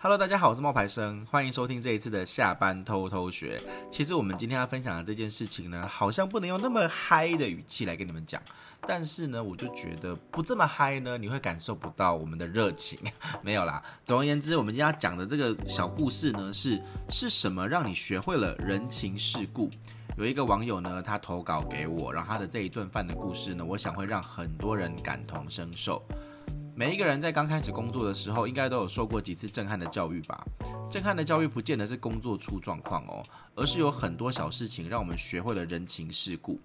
Hello，大家好，我是冒牌生，欢迎收听这一次的下班偷偷学。其实我们今天要分享的这件事情呢，好像不能用那么嗨的语气来跟你们讲，但是呢，我就觉得不这么嗨呢，你会感受不到我们的热情。没有啦，总而言之，我们今天要讲的这个小故事呢，是是什么让你学会了人情世故？有一个网友呢，他投稿给我，然后他的这一顿饭的故事呢，我想会让很多人感同身受。每一个人在刚开始工作的时候，应该都有受过几次震撼的教育吧？震撼的教育不见得是工作出状况哦，而是有很多小事情让我们学会了人情世故。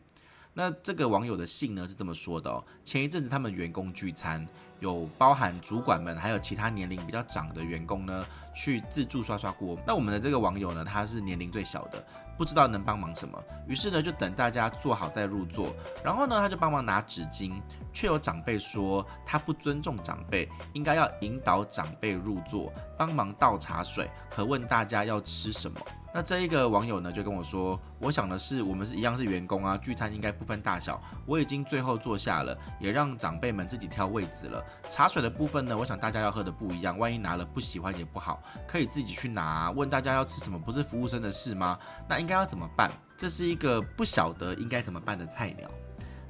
那这个网友的信呢是这么说的哦：前一阵子他们员工聚餐，有包含主管们还有其他年龄比较长的员工呢，去自助刷刷锅。那我们的这个网友呢，他是年龄最小的。不知道能帮忙什么，于是呢就等大家坐好再入座。然后呢他就帮忙拿纸巾，却有长辈说他不尊重长辈，应该要引导长辈入座，帮忙倒茶水和问大家要吃什么。那这一个网友呢就跟我说，我想的是我们是一样是员工啊，聚餐应该不分大小。我已经最后坐下了，也让长辈们自己挑位子了。茶水的部分呢，我想大家要喝的不一样，万一拿了不喜欢也不好，可以自己去拿。问大家要吃什么，不是服务生的事吗？那应该要怎么办？这是一个不晓得应该怎么办的菜鸟。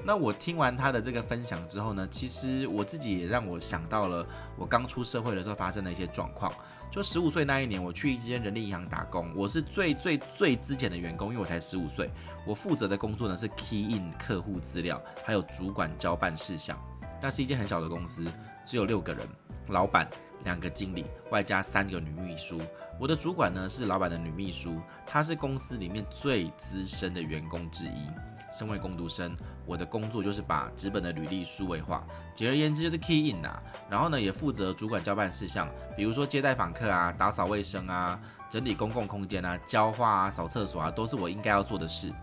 那我听完他的这个分享之后呢，其实我自己也让我想到了我刚出社会的时候发生的一些状况。就十五岁那一年，我去一间人力银行打工，我是最最最资浅的员工，因为我才十五岁。我负责的工作呢是 key in 客户资料，还有主管交办事项。那是一间很小的公司，只有六个人，老板。两个经理外加三个女秘书，我的主管呢是老板的女秘书，她是公司里面最资深的员工之一。身为工读生，我的工作就是把纸本的履历数位化，简而言之就是 key in 啊。然后呢，也负责主管交办事项，比如说接待访客啊、打扫卫生啊、整理公共空间啊、浇花啊、扫厕所啊，都是我应该要做的事。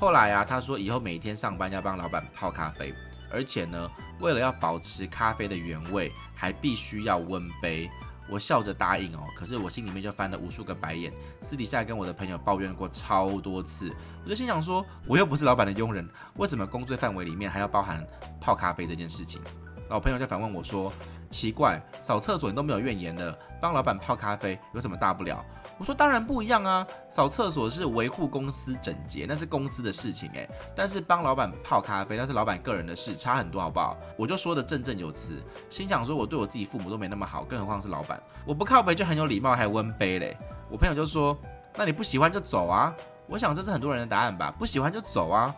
后来啊，他说以后每天上班要帮老板泡咖啡。而且呢，为了要保持咖啡的原味，还必须要温杯。我笑着答应哦，可是我心里面就翻了无数个白眼，私底下跟我的朋友抱怨过超多次。我就心想说，我又不是老板的佣人，为什么工作范围里面还要包含泡咖啡这件事情？老朋友就反问我说：“奇怪，扫厕所你都没有怨言的，帮老板泡咖啡有什么大不了？”我说：“当然不一样啊，扫厕所是维护公司整洁，那是公司的事情诶。但是帮老板泡咖啡那是老板个人的事，差很多好不好？”我就说的振振有词，心想说我对我自己父母都没那么好，更何况是老板。我不靠杯就很有礼貌，还温杯嘞。我朋友就说：“那你不喜欢就走啊。”我想这是很多人的答案吧，不喜欢就走啊。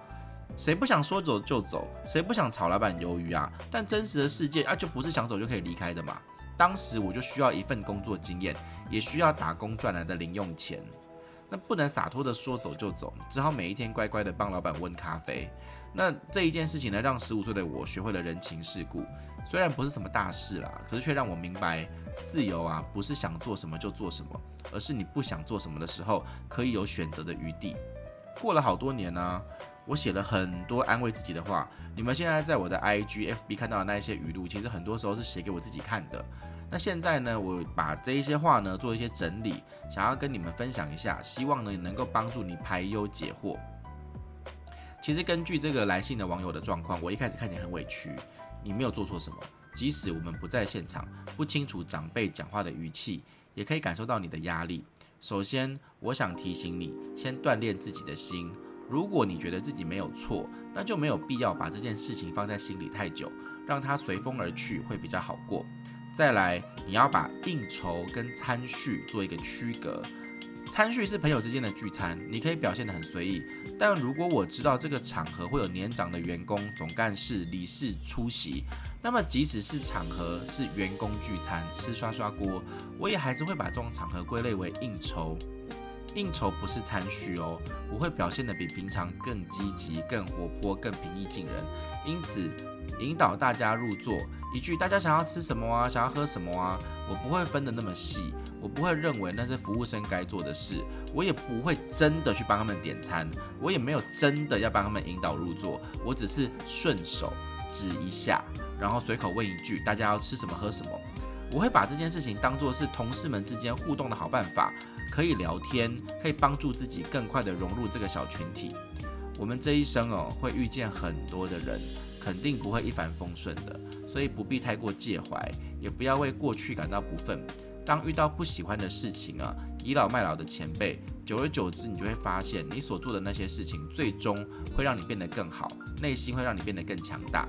谁不想说走就走？谁不想炒老板鱿鱼啊？但真实的世界啊，就不是想走就可以离开的嘛。当时我就需要一份工作经验，也需要打工赚来的零用钱。那不能洒脱的说走就走，只好每一天乖乖的帮老板温咖啡。那这一件事情呢，让十五岁的我学会了人情世故。虽然不是什么大事啦，可是却让我明白，自由啊，不是想做什么就做什么，而是你不想做什么的时候，可以有选择的余地。过了好多年呢、我写了很多安慰自己的话。你们现在在我的 IG、FB 看到的那一些语录，其实很多时候是写给我自己看的。那现在呢，我把这一些话呢做一些整理，想要跟你们分享一下，希望呢能够帮助你排忧解惑。其实根据这个来信的网友的状况，我一开始看你很委屈，你没有做错什么，即使我们不在现场，不清楚长辈讲话的语气，也可以感受到你的压力。首先，我想提醒你，先锻炼自己的心。如果你觉得自己没有错，那就没有必要把这件事情放在心里太久，让它随风而去会比较好过。再来，你要把应酬跟餐叙做一个区隔。餐叙是朋友之间的聚餐，你可以表现得很随意。但如果我知道这个场合会有年长的员工、总干事、理事出席。那么，即使是场合是员工聚餐吃刷刷锅，我也还是会把这种场合归类为应酬。应酬不是餐叙哦，我会表现得比平常更积极、更活泼、更平易近人。因此，引导大家入座，一句“大家想要吃什么啊？想要喝什么啊？”我不会分得那么细，我不会认为那是服务生该做的事，我也不会真的去帮他们点餐，我也没有真的要帮他们引导入座，我只是顺手指一下。然后随口问一句：“大家要吃什么喝什么？”我会把这件事情当作是同事们之间互动的好办法，可以聊天，可以帮助自己更快地融入这个小群体。我们这一生哦，会遇见很多的人，肯定不会一帆风顺的，所以不必太过介怀，也不要为过去感到不忿。当遇到不喜欢的事情啊，倚老卖老的前辈，久而久之，你就会发现，你所做的那些事情，最终会让你变得更好，内心会让你变得更强大。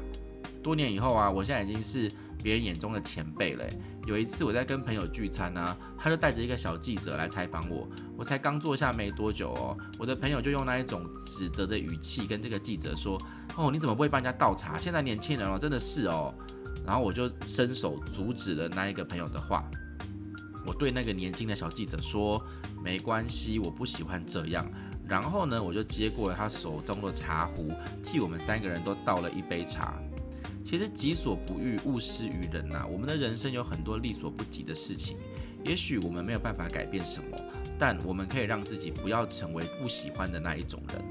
多年以后啊，我现在已经是别人眼中的前辈嘞。有一次我在跟朋友聚餐啊，他就带着一个小记者来采访我，我才刚坐下没多久哦，我的朋友就用那一种指责的语气跟这个记者说：“哦，你怎么不会帮人家倒茶？现在年轻人哦，真的是哦。”然后我就伸手阻止了那一个朋友的话。我对那个年轻的小记者说：“没关系，我不喜欢这样。”然后呢，我就接过了他手中的茶壶，替我们三个人都倒了一杯茶。其实己所不欲，勿施于人呐。我们的人生有很多力所不及的事情，也许我们没有办法改变什么，但我们可以让自己不要成为不喜欢的那一种人。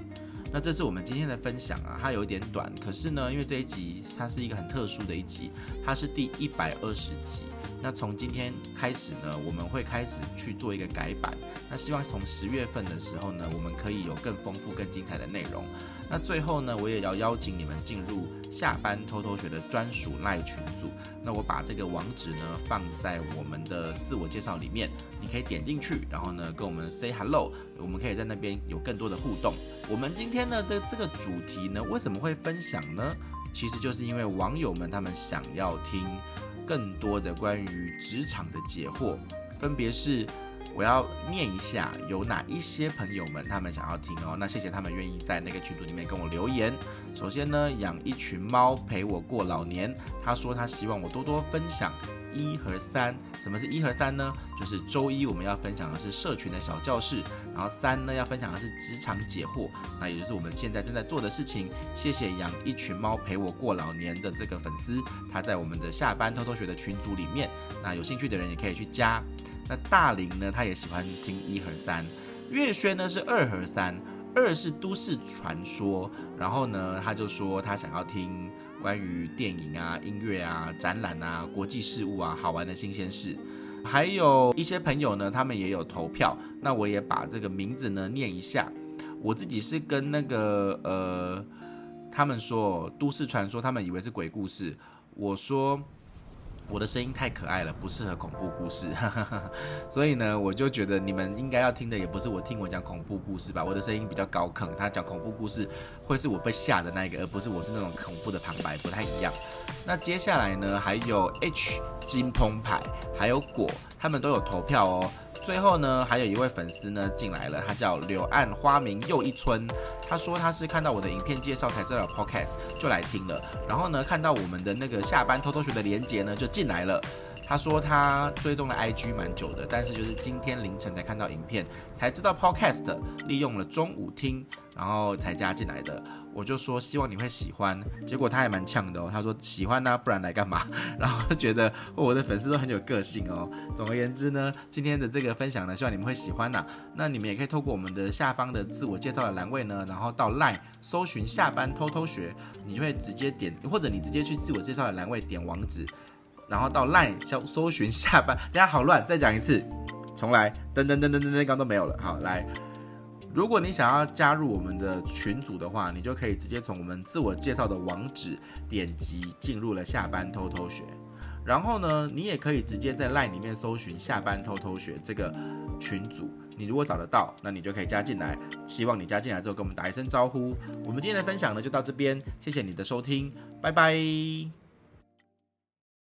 那这是我们今天的分享啊，它有一点短，可是呢，因为这一集它是一个很特殊的一集，它是第一百二十集。那从今天开始呢，我们会开始去做一个改版。那希望从十月份的时候呢，我们可以有更丰富、更精彩的内容。那最后呢，我也要邀请你们进入下班偷偷学的专属赖群组。那我把这个网址呢放在我们的自我介绍里面，你可以点进去，然后呢跟我们 say hello，我们可以在那边有更多的互动。我们今天呢的这个主题呢，为什么会分享呢？其实就是因为网友们他们想要听更多的关于职场的解惑，分别是。我要念一下有哪一些朋友们他们想要听哦，那谢谢他们愿意在那个群组里面跟我留言。首先呢，养一群猫陪我过老年，他说他希望我多多分享一和三。什么是一和三呢？就是周一我们要分享的是社群的小教室，然后三呢要分享的是职场解惑，那也就是我们现在正在做的事情。谢谢养一群猫陪我过老年的这个粉丝，他在我们的下班偷偷学的群组里面，那有兴趣的人也可以去加。那大林呢，他也喜欢听一和三。月轩呢是二和三，二是都市传说。然后呢，他就说他想要听关于电影啊、音乐啊、展览啊、国际事务啊、好玩的新鲜事。还有一些朋友呢，他们也有投票。那我也把这个名字呢念一下。我自己是跟那个呃，他们说都市传说，他们以为是鬼故事。我说。我的声音太可爱了，不适合恐怖故事，所以呢，我就觉得你们应该要听的也不是我听我讲恐怖故事吧。我的声音比较高亢，他讲恐怖故事会是我被吓的那一个，而不是我是那种恐怖的旁白，不太一样。那接下来呢，还有 H 金澎湃，还有果，他们都有投票哦。最后呢，还有一位粉丝呢进来了，他叫柳暗花明又一村。他说他是看到我的影片介绍才知道 Podcast，就来听了。然后呢，看到我们的那个下班偷偷学的连接呢，就进来了。他说他追踪了 IG 蛮久的，但是就是今天凌晨才看到影片，才知道 Podcast，利用了中午听，然后才加进来的。我就说希望你会喜欢，结果他还蛮呛的哦。他说喜欢呢、不然来干嘛？然后就觉得我的粉丝都很有个性哦。总而言之呢，今天的这个分享呢，希望你们会喜欢呐、那你们也可以透过我们的下方的自我介绍的栏位呢，然后到 LINE 搜寻下班偷偷学，你就会直接点，或者你直接去自我介绍的栏位点网址。然后到 LINE 搜搜寻下班，大家好乱，再讲一次，重来，噔噔噔噔噔噔，刚刚都没有了。好，来，如果你想要加入我们的群组的话，你就可以直接从我们自我介绍的网址点击进入了下班偷偷学。然后呢，你也可以直接在 LINE 里面搜寻下班偷偷学这个群组，你如果找得到，那你就可以加进来。希望你加进来之后跟我们打一声招呼。我们今天的分享呢就到这边，谢谢你的收听，拜拜。